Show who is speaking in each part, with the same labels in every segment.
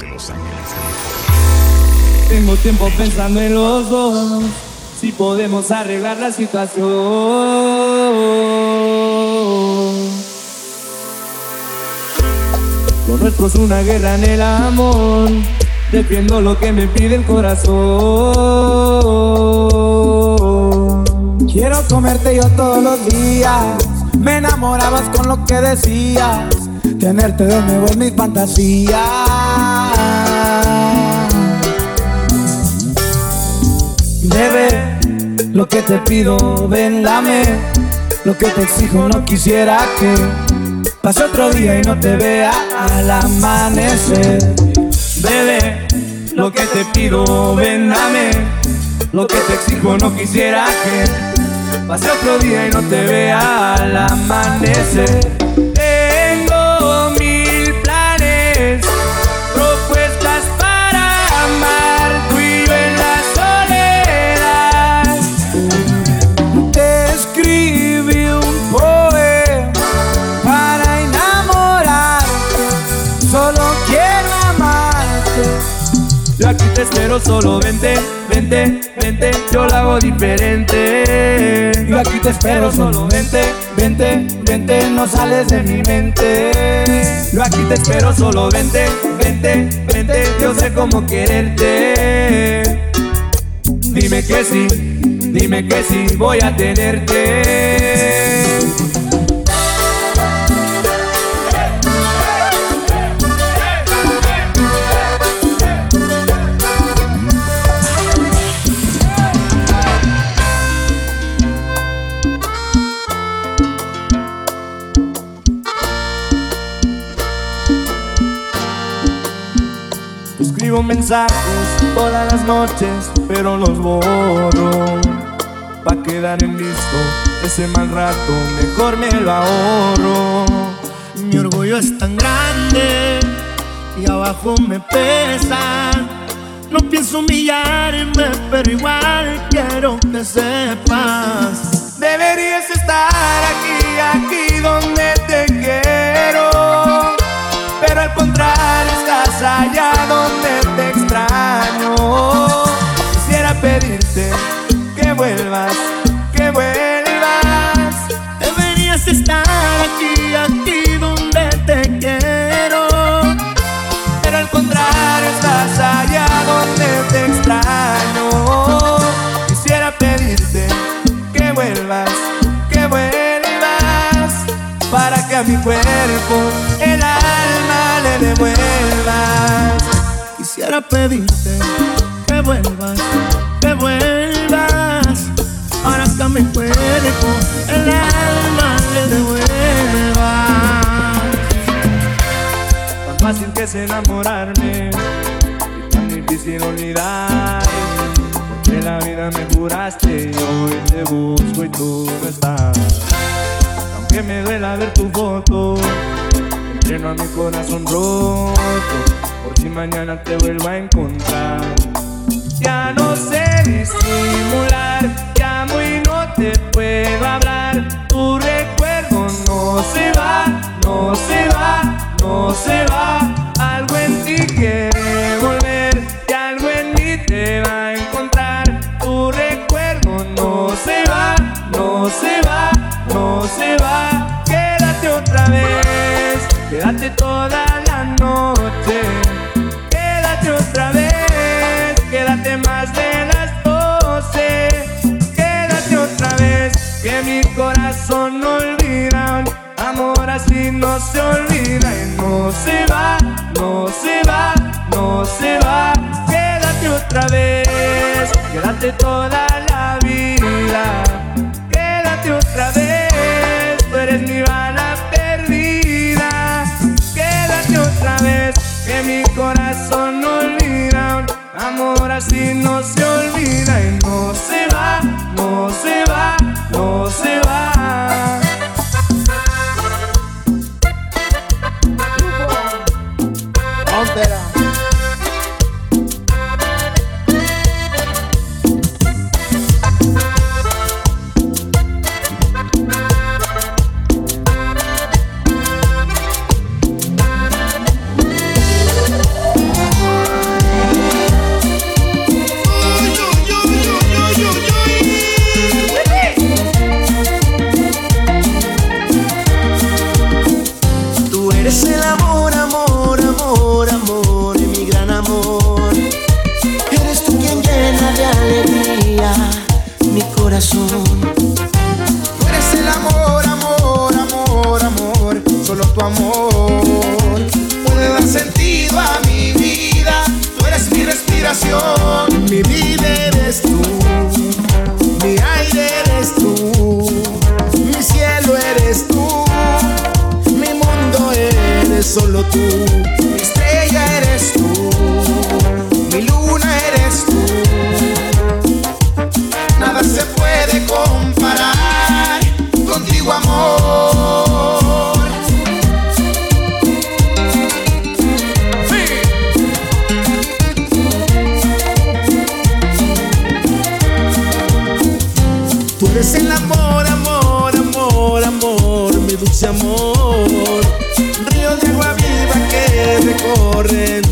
Speaker 1: Los Ángeles,
Speaker 2: Tengo tiempo pensando en los dos, si podemos arreglar la situación. Lo nuestro es una guerra en el amor, defiendo lo que me pide el corazón.
Speaker 3: Quiero comerte yo todos los días, me enamorabas con lo que decías, tenerte de nuevo en mis fantasías. Bebé, lo que te pido, ven, dame. Lo que te exijo, no quisiera que pase otro día y no te vea al amanecer.
Speaker 2: Bebé, lo que te pido, ven, dame. Lo que te exijo, no quisiera que pase otro día y no te vea al amanecer. Espero, solo vente, vente, vente, yo lo hago diferente.
Speaker 3: Yo aquí te espero, solo vente, vente, vente, no sales de mi mente.
Speaker 2: Yo aquí te espero, solo vente, vente, vente, yo sé cómo quererte. Dime que sí, dime que sí, voy a tenerte. Escribo mensajes todas las noches, pero los borro. Pa' quedar en listo ese mal rato, mejor me lo ahorro.
Speaker 4: Mi orgullo es tan grande y abajo me pesa. No pienso humillarme, pero igual quiero que sepas.
Speaker 2: Deberías estar aquí, aquí donde te quiero. Pero al contrario, estás allá que vuelvas, que vuelvas.
Speaker 4: Deberías estar aquí, aquí donde te quiero.
Speaker 2: Pero al contrario, estás allá donde te extraño. Quisiera pedirte que vuelvas, que vuelvas. Para que a mi cuerpo el alma le devuelvas.
Speaker 4: Quisiera pedirte que vuelvas, que vuelvas. Para que a mi cuerpo el alma le devuelvas.
Speaker 2: Tan fácil que es enamorarme y tan difícil olvidar. Porque la vida me juraste y hoy te busco y tú no estás. Aunque me duela ver tu foto, entreno a mi corazón roto. Por si mañana te vuelvo a encontrar. Ya no sé disimular, llamo y no te puedo hablar. Tu recuerdo no se va, no se va, no se va. Algo en ti quiere volver y algo en mí te va a encontrar. Tu recuerdo no se va, no se va, no se va. Quédate otra vez, quédate toda la noche. Se va, no se va, no se va. Quédate otra vez, quédate toda la vida. Quédate otra vez, tú eres mi bala perdida. Quédate otra vez, que mi corazón no olvida. Amor así no se olvida Tú eres el amor, amor, amor, amor, solo tu amor puede dar sentido a mi vida. Tú eres mi respiración, mi vida eres tú, mi aire eres tú, mi cielo eres tú, mi mundo eres solo tú. es el amor, amor, amor, amor, mi
Speaker 5: dulce amor. Río de agua viva que recorren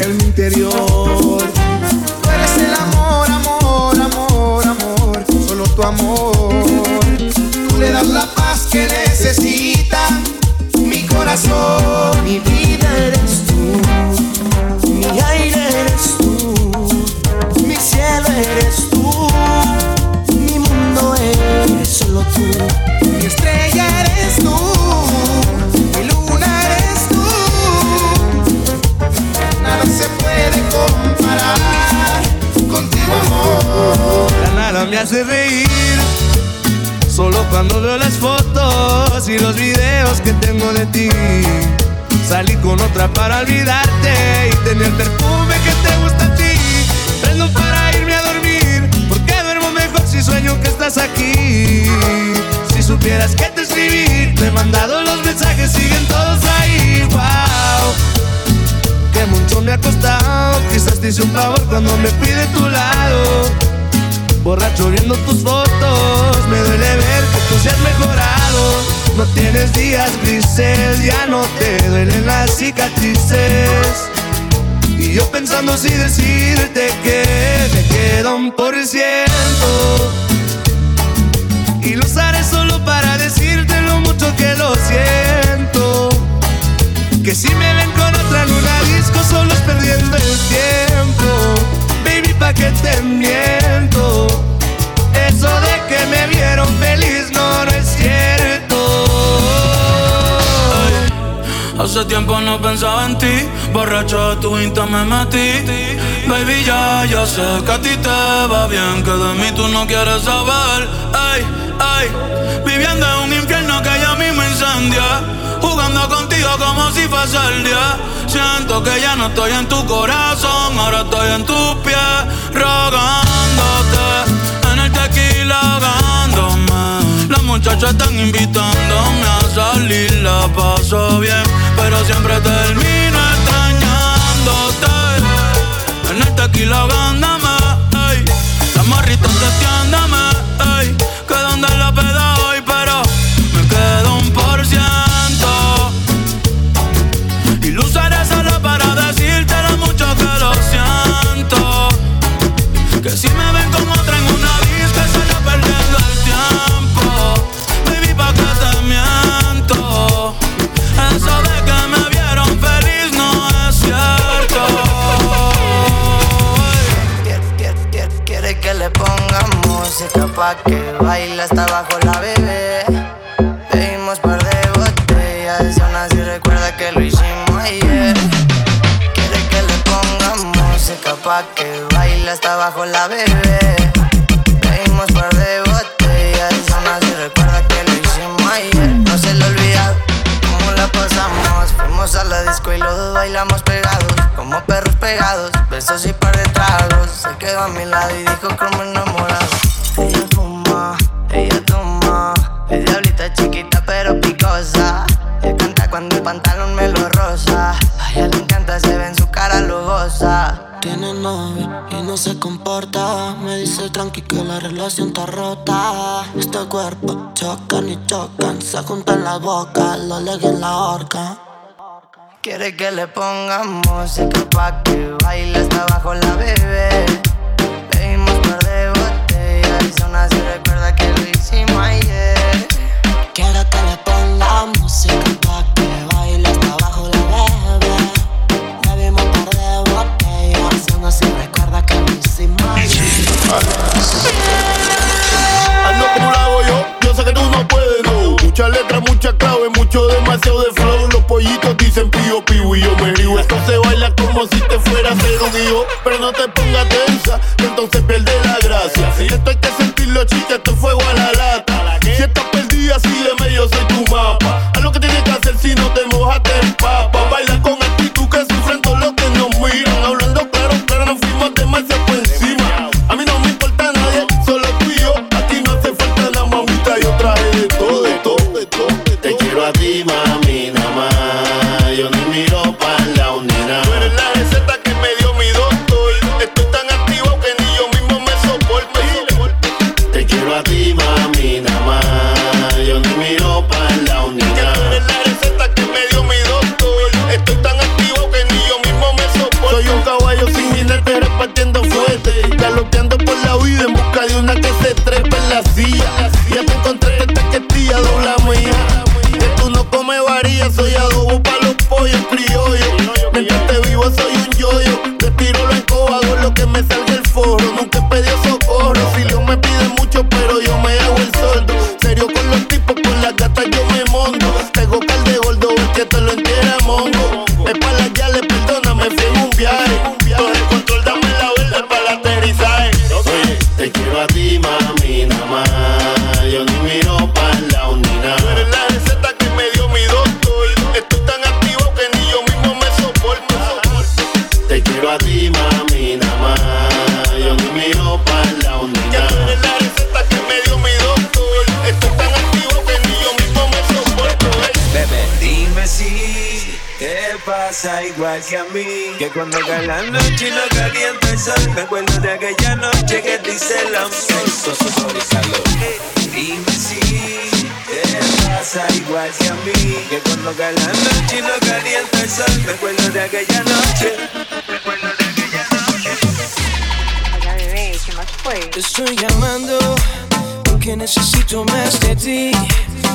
Speaker 5: el interior. Tú eres el amor, amor, amor, amor, solo tu amor. Tú le das la paz que necesita mi corazón. Mi vida eres tú, mi aire eres tú, mi cielo eres tú. Mi estrella eres tú, mi luna eres tú. Nada se puede comparar contigo, amor.
Speaker 2: La nada me hace reír. Solo cuando veo las fotos y los videos que tengo de ti. Salí con otra para olvidarte y tener perfume sueño que estás aquí. Si supieras que te escribí, te he mandado los mensajes, siguen todos ahí. Wow, que mucho me ha costado. Quizás te hice un favor cuando me fui de tu lado. Borracho viendo tus fotos, me duele ver que tú seas mejorado. No tienes días grises, ya no te duelen las cicatrices. Y yo pensando si decirte que me queda un por ciento. Siento. Que si me ven con otra en una disco solo es perdiendo el tiempo Baby, pa' que te miento Eso de que me vieron feliz no, no es cierto
Speaker 1: Hace tiempo no pensaba en ti, borracho de tu insta me metí. Baby, ya, ya sé que a ti te va bien, que de mí tú no quieres saber. Ay, ay, viviendo en un infierno Jugando contigo como si fuese el día. Siento que ya no estoy en tu corazón, ahora estoy en tus pies, rogándote. En el tequila ahogándome. Las muchachas están invitándome
Speaker 6: música pa' que baile hasta abajo la bebé. Pedimos par de botellas aún así recuerda que lo hicimos ayer. Quiere que le pongamos música pa' que baile hasta abajo la bebé. Pedimos par de botellas aún así recuerda que lo hicimos ayer. No se lo olvida cómo la pasamos. Fuimos a la disco y los dos bailamos pegados, como perros pegados. Besos y par de tragos. Se quedó a mi lado y dijo como enamorado.
Speaker 7: No se comporta. Me dice tranqui que la relación está rota. Este cuerpo chocan y chocan. Se juntan la boca, lo legui en la horca.
Speaker 6: Quiere que le pongamos música pa' que baile hasta abajo la bebé. Pedimos par de botellas y aún así recuerda que lo hicimos ayer.
Speaker 7: Quiero que le ponga música
Speaker 8: Mucha letra, mucha clave, mucho demasiado de flow. Los pollitos dicen pío pío y yo me río. Esto se baila como si te fuera a hacer un hijo. Pero no te pongas tensa, que entonces pierde la gracia.
Speaker 9: Yeah.
Speaker 10: Pasa igual que a mí. Que cuando cae la noche y no calienta el sol, me acuerdo de aquella noche que te hice el amor. Sexo, sudor y calor. Dime si te pasa igual que a mí. Que cuando cae la noche y no calienta el sol, me acuerdo de aquella noche. Me acuerdo de aquella noche.
Speaker 11: Hola bebé, ¿qué más fue?
Speaker 12: Te estoy llamando porque necesito más de ti.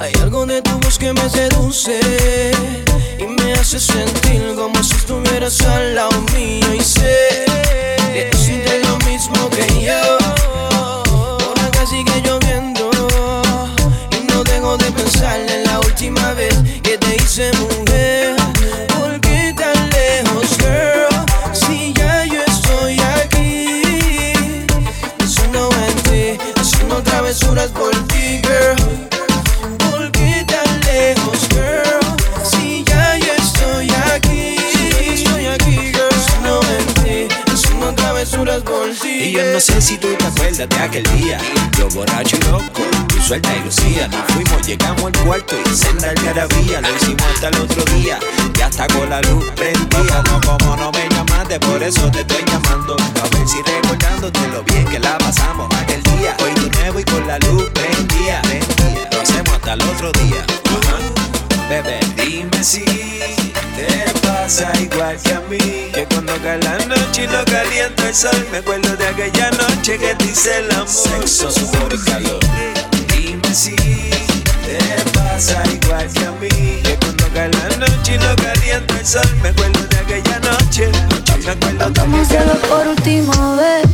Speaker 12: Hay algo de tu voz que me seduce hace sentir como si estuvieras al lado mío. Y sé que tú sientes lo mismo que yo. Por acá sigue lloviendo y no dejo de pensar en la última vez que te hice mujer.
Speaker 10: Suelta y lucía Nos fuimos, llegamos al cuarto y senda algarabía Lo hicimos hasta el otro día. Y hasta con la luz prendía No, como no me llamaste, por eso te estoy llamando. A ver si recordándote lo bien que la pasamos aquel día. Hoy de nuevo y con la luz prendía, prendía. Lo hacemos hasta el otro día. Ajá. Bebé, dime si te pasa igual que a mí. Que cuando cae la noche y no calienta el sol Me acuerdo de aquella noche que te hice el amor. Sexo, sudor y calor Si te pasa igual que a mí Que cuando cae la noche y no calienta el sol Me acuerdo de aquella noche Me acuerdo de
Speaker 13: por última vez,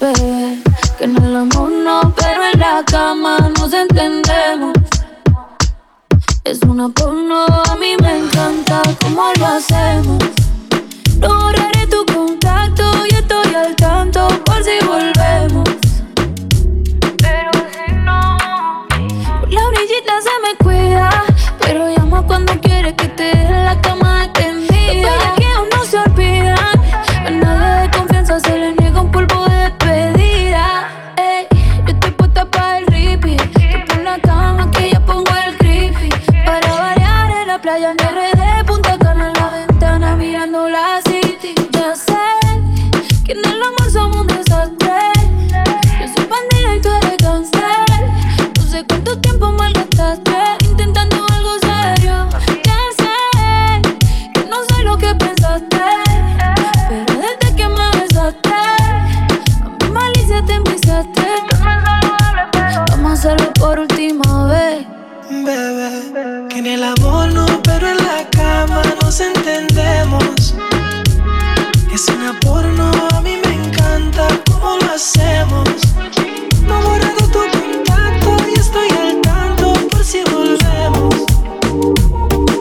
Speaker 13: bebé. Que en el amor no, pero en la cama nos entendemos. Es una porno, a mí me encanta cómo lo hacemos. No borraré tu contacto orillita se me cuida, en el amor no, pero
Speaker 12: en la cama nos entendemos. Es una porno, a mí me encanta cómo lo hacemos. No borrado tu contacto y estoy al tanto por si volvemos.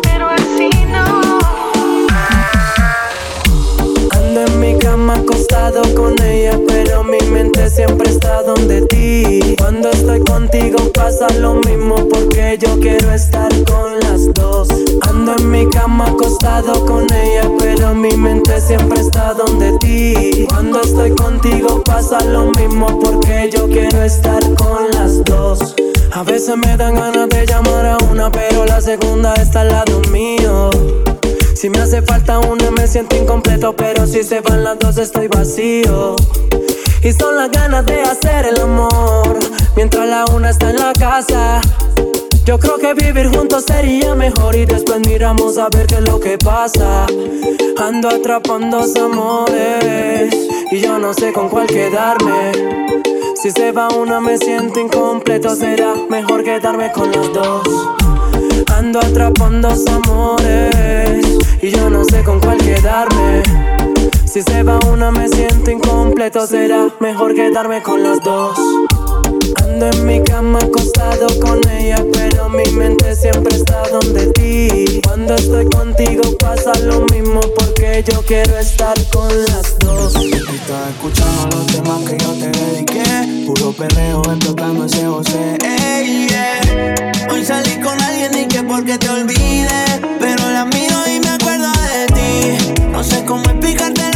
Speaker 12: Pero así no.
Speaker 3: Ando en mi cama acostado con ella, pero mi mente siempre está donde ti. Cuando estoy contigo pasa lo mismo porque yo quiero estar con las dos. Ando en mi cama acostado con ella, pero mi mente siempre está donde ti. Cuando estoy contigo pasa lo mismo porque yo quiero estar con las dos. A veces me dan ganas de llamar a una, pero la segunda está al lado mío. Si me hace falta una me siento incompleto, pero si se van las dos estoy vacío. Y son las ganas de hacer el amor, mientras la una está en la casa. Yo creo que vivir juntos sería mejor y después miramos a ver qué es lo que pasa. Ando atrapando amores y yo no sé con cuál quedarme. Si se va una me siento incompleto, será mejor quedarme con las dos. Ando atrapando amores y yo no sé con cuál quedarme. Si se va una me siento incompleto, será mejor quedarme con las dos. Ando en mi cama acostado con ella, pero mi mente siempre está donde ti. Cuando estoy contigo pasa lo mismo porque yo quiero estar con las dos.
Speaker 14: Estás escuchando los temas que yo te dediqué. Puro perreo explotando ese José. Ey, yeah. Hoy salí con alguien y que porque te olvides. Pero la miro y me acuerdo de ti. No sé cómo explicarte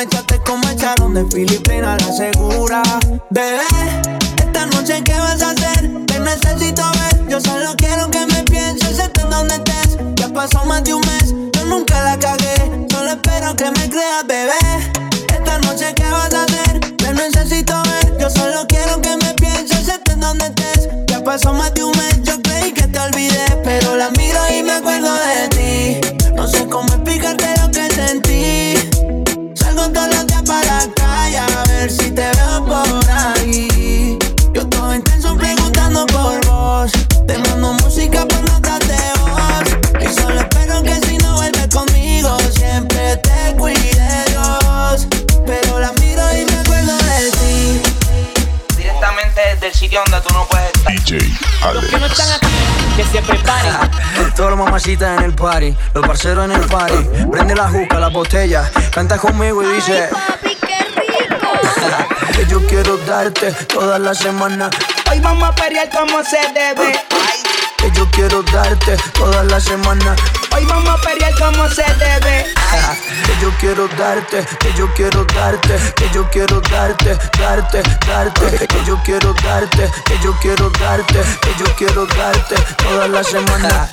Speaker 14: Me echaste como echaron de Filipina la segura. Bebé, esta noche, ¿qué vas a hacer? Te necesito ver. Yo solo quiero que me pienses, estés donde estés. Ya pasó más de un mes, yo nunca la cagué. Solo espero que me creas, bebé. Esta noche, ¿qué vas a hacer? Te necesito ver. Yo solo quiero que me pienses, estés donde estés. Ya pasó más de un mes, yo
Speaker 15: Mamacitas en el party, los parceros en el party. Prende la juca, la botella, canta conmigo y dice. que yo quiero darte toda la semana.
Speaker 16: Hoy vamos a pelear como se debe.
Speaker 15: Que yo quiero darte toda la semana.
Speaker 16: Hoy vamos a pelear como se debe.
Speaker 15: Que yo quiero darte, que yo quiero darte, que yo quiero darte, darte, darte. Que yo quiero darte, que yo quiero darte, que yo quiero darte toda la semana.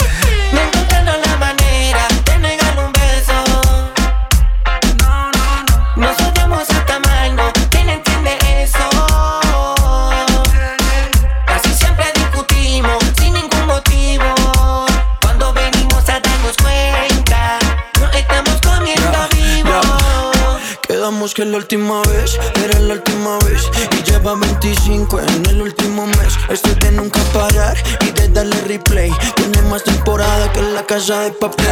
Speaker 16: Me encontrando la manera de negar un beso. Nos odiamos hasta
Speaker 15: Que la última vez era la última vez. Y lleva 25 en el último mes. Esto es de nunca parar y de darle replay. Tiene más temporada que la casa de papel.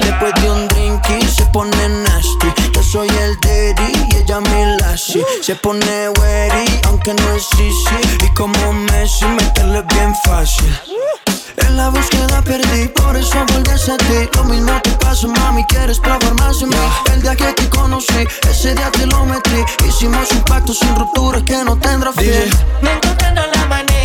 Speaker 15: Después de un drink y se pone nasty. Yo soy el daddy y ella mi lassie Se pone wary aunque no es easy. Y como Messi meterle bien fácil en la búsqueda perdí, por eso volví a ti. Lo mismo te pasó, mami, quieres probar más en mí. El día que te conocí, ese día te lo metí. Hicimos un pacto sin ruptura que no tendrá fin.
Speaker 16: Me encontrando la manera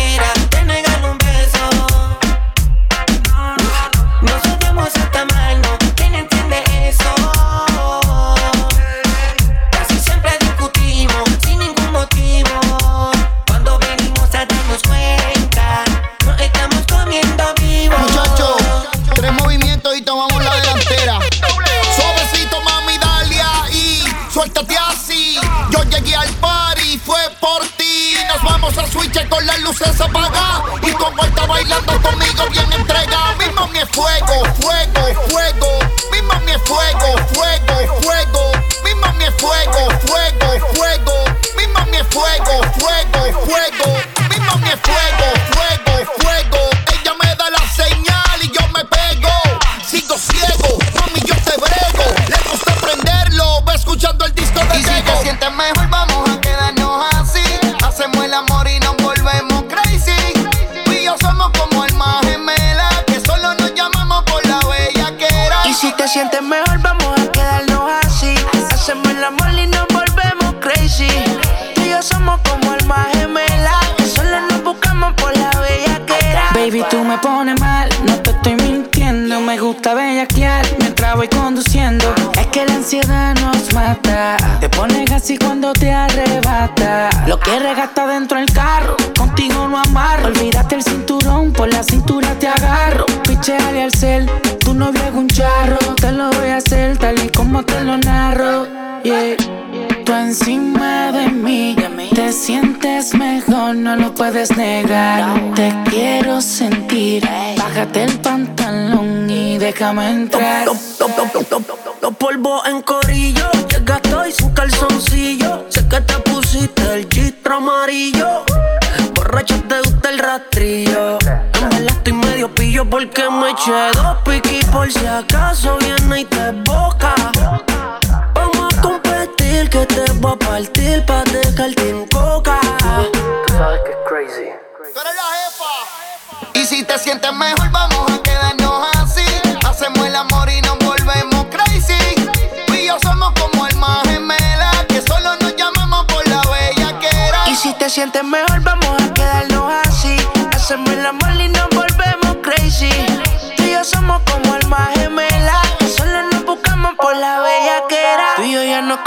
Speaker 17: switch con las luces apagadas. Y con vuelta bailando conmigo, bien entregada. Mi mami es fuego, fuego, fuego. Mi mami es fuego, fuego, fuego. Mi mami es fuego, fuego, fuego. Mi mami es fuego, fuego, fuego. Mi mami es fuego, fuego. Te
Speaker 18: sientes mejor, vamos a quedarnos así. Hacemos el amor y nos volvemos crazy. Tú y yo somos como almas gemelas. que Solo nos
Speaker 16: buscamos por la bella que era.
Speaker 19: Baby, tú me pones mal, no te estoy mintiendo. Me gusta bellaquear mientras voy conduciendo. Es que la ansiedad nos mata. Te pones así cuando te arrebata. Lo que regasta dentro del carro, contigo no amarro. Olvídate el cinturón, por la cintura te agarro. Te lo narro. Yeah. Tú encima de mí te sientes mejor, no lo puedes negar. Te quiero sentir. Bájate el pantalón y déjame entrar.
Speaker 16: Los polvos en corillo, llega y su calzoncillo. Sé que te pusiste el chistro amarillo. Borracho te gusta el rastrillo. En estoy medio pillo porque me eché dos piquis por si acaso viene y te boca que te va a partir pa' dejarte en coca.
Speaker 15: Sabes que es crazy. Pero la jefa.
Speaker 18: Y si te sientes mejor, vamos a quedarnos así. Hacemos el amor y nos volvemos
Speaker 17: crazy. Tú y yo somos como almas gemelas que solo nos llamamos por la bella que era.
Speaker 16: Y si te sientes mejor,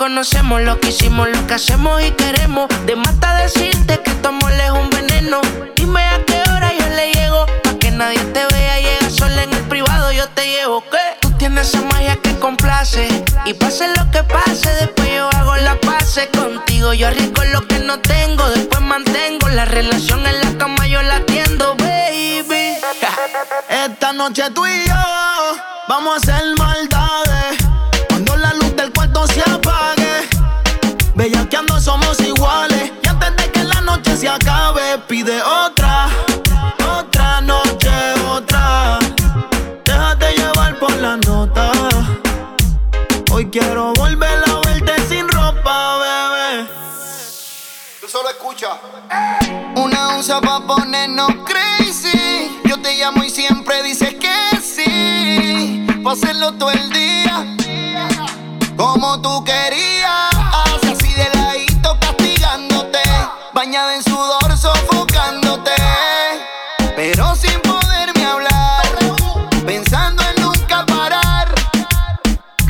Speaker 16: conocemos, lo que hicimos, lo que hacemos y queremos. De mata decirte que tu amor es un veneno. Dime a qué hora yo le llego, pa' que nadie te vea. Llega sola en el privado, yo te llevo, ¿qué? Tú tienes esa magia que complace. Y pase lo que pase, después yo hago la pase contigo. Yo arriesgo lo que no tengo, después mantengo la relación en la cama, yo la atiendo, baby.
Speaker 17: Esta noche tú y yo vamos a hacer maldades. Se acabe, pide otra, otra noche, otra. Déjate llevar por la nota. Hoy quiero volver a verte sin ropa, bebé.
Speaker 20: Tú solo escucha.
Speaker 17: Una onza pa' ponernos crazy. Yo te llamo y siempre dices que sí. Pa' hacerlo todo el día. Como tú querías.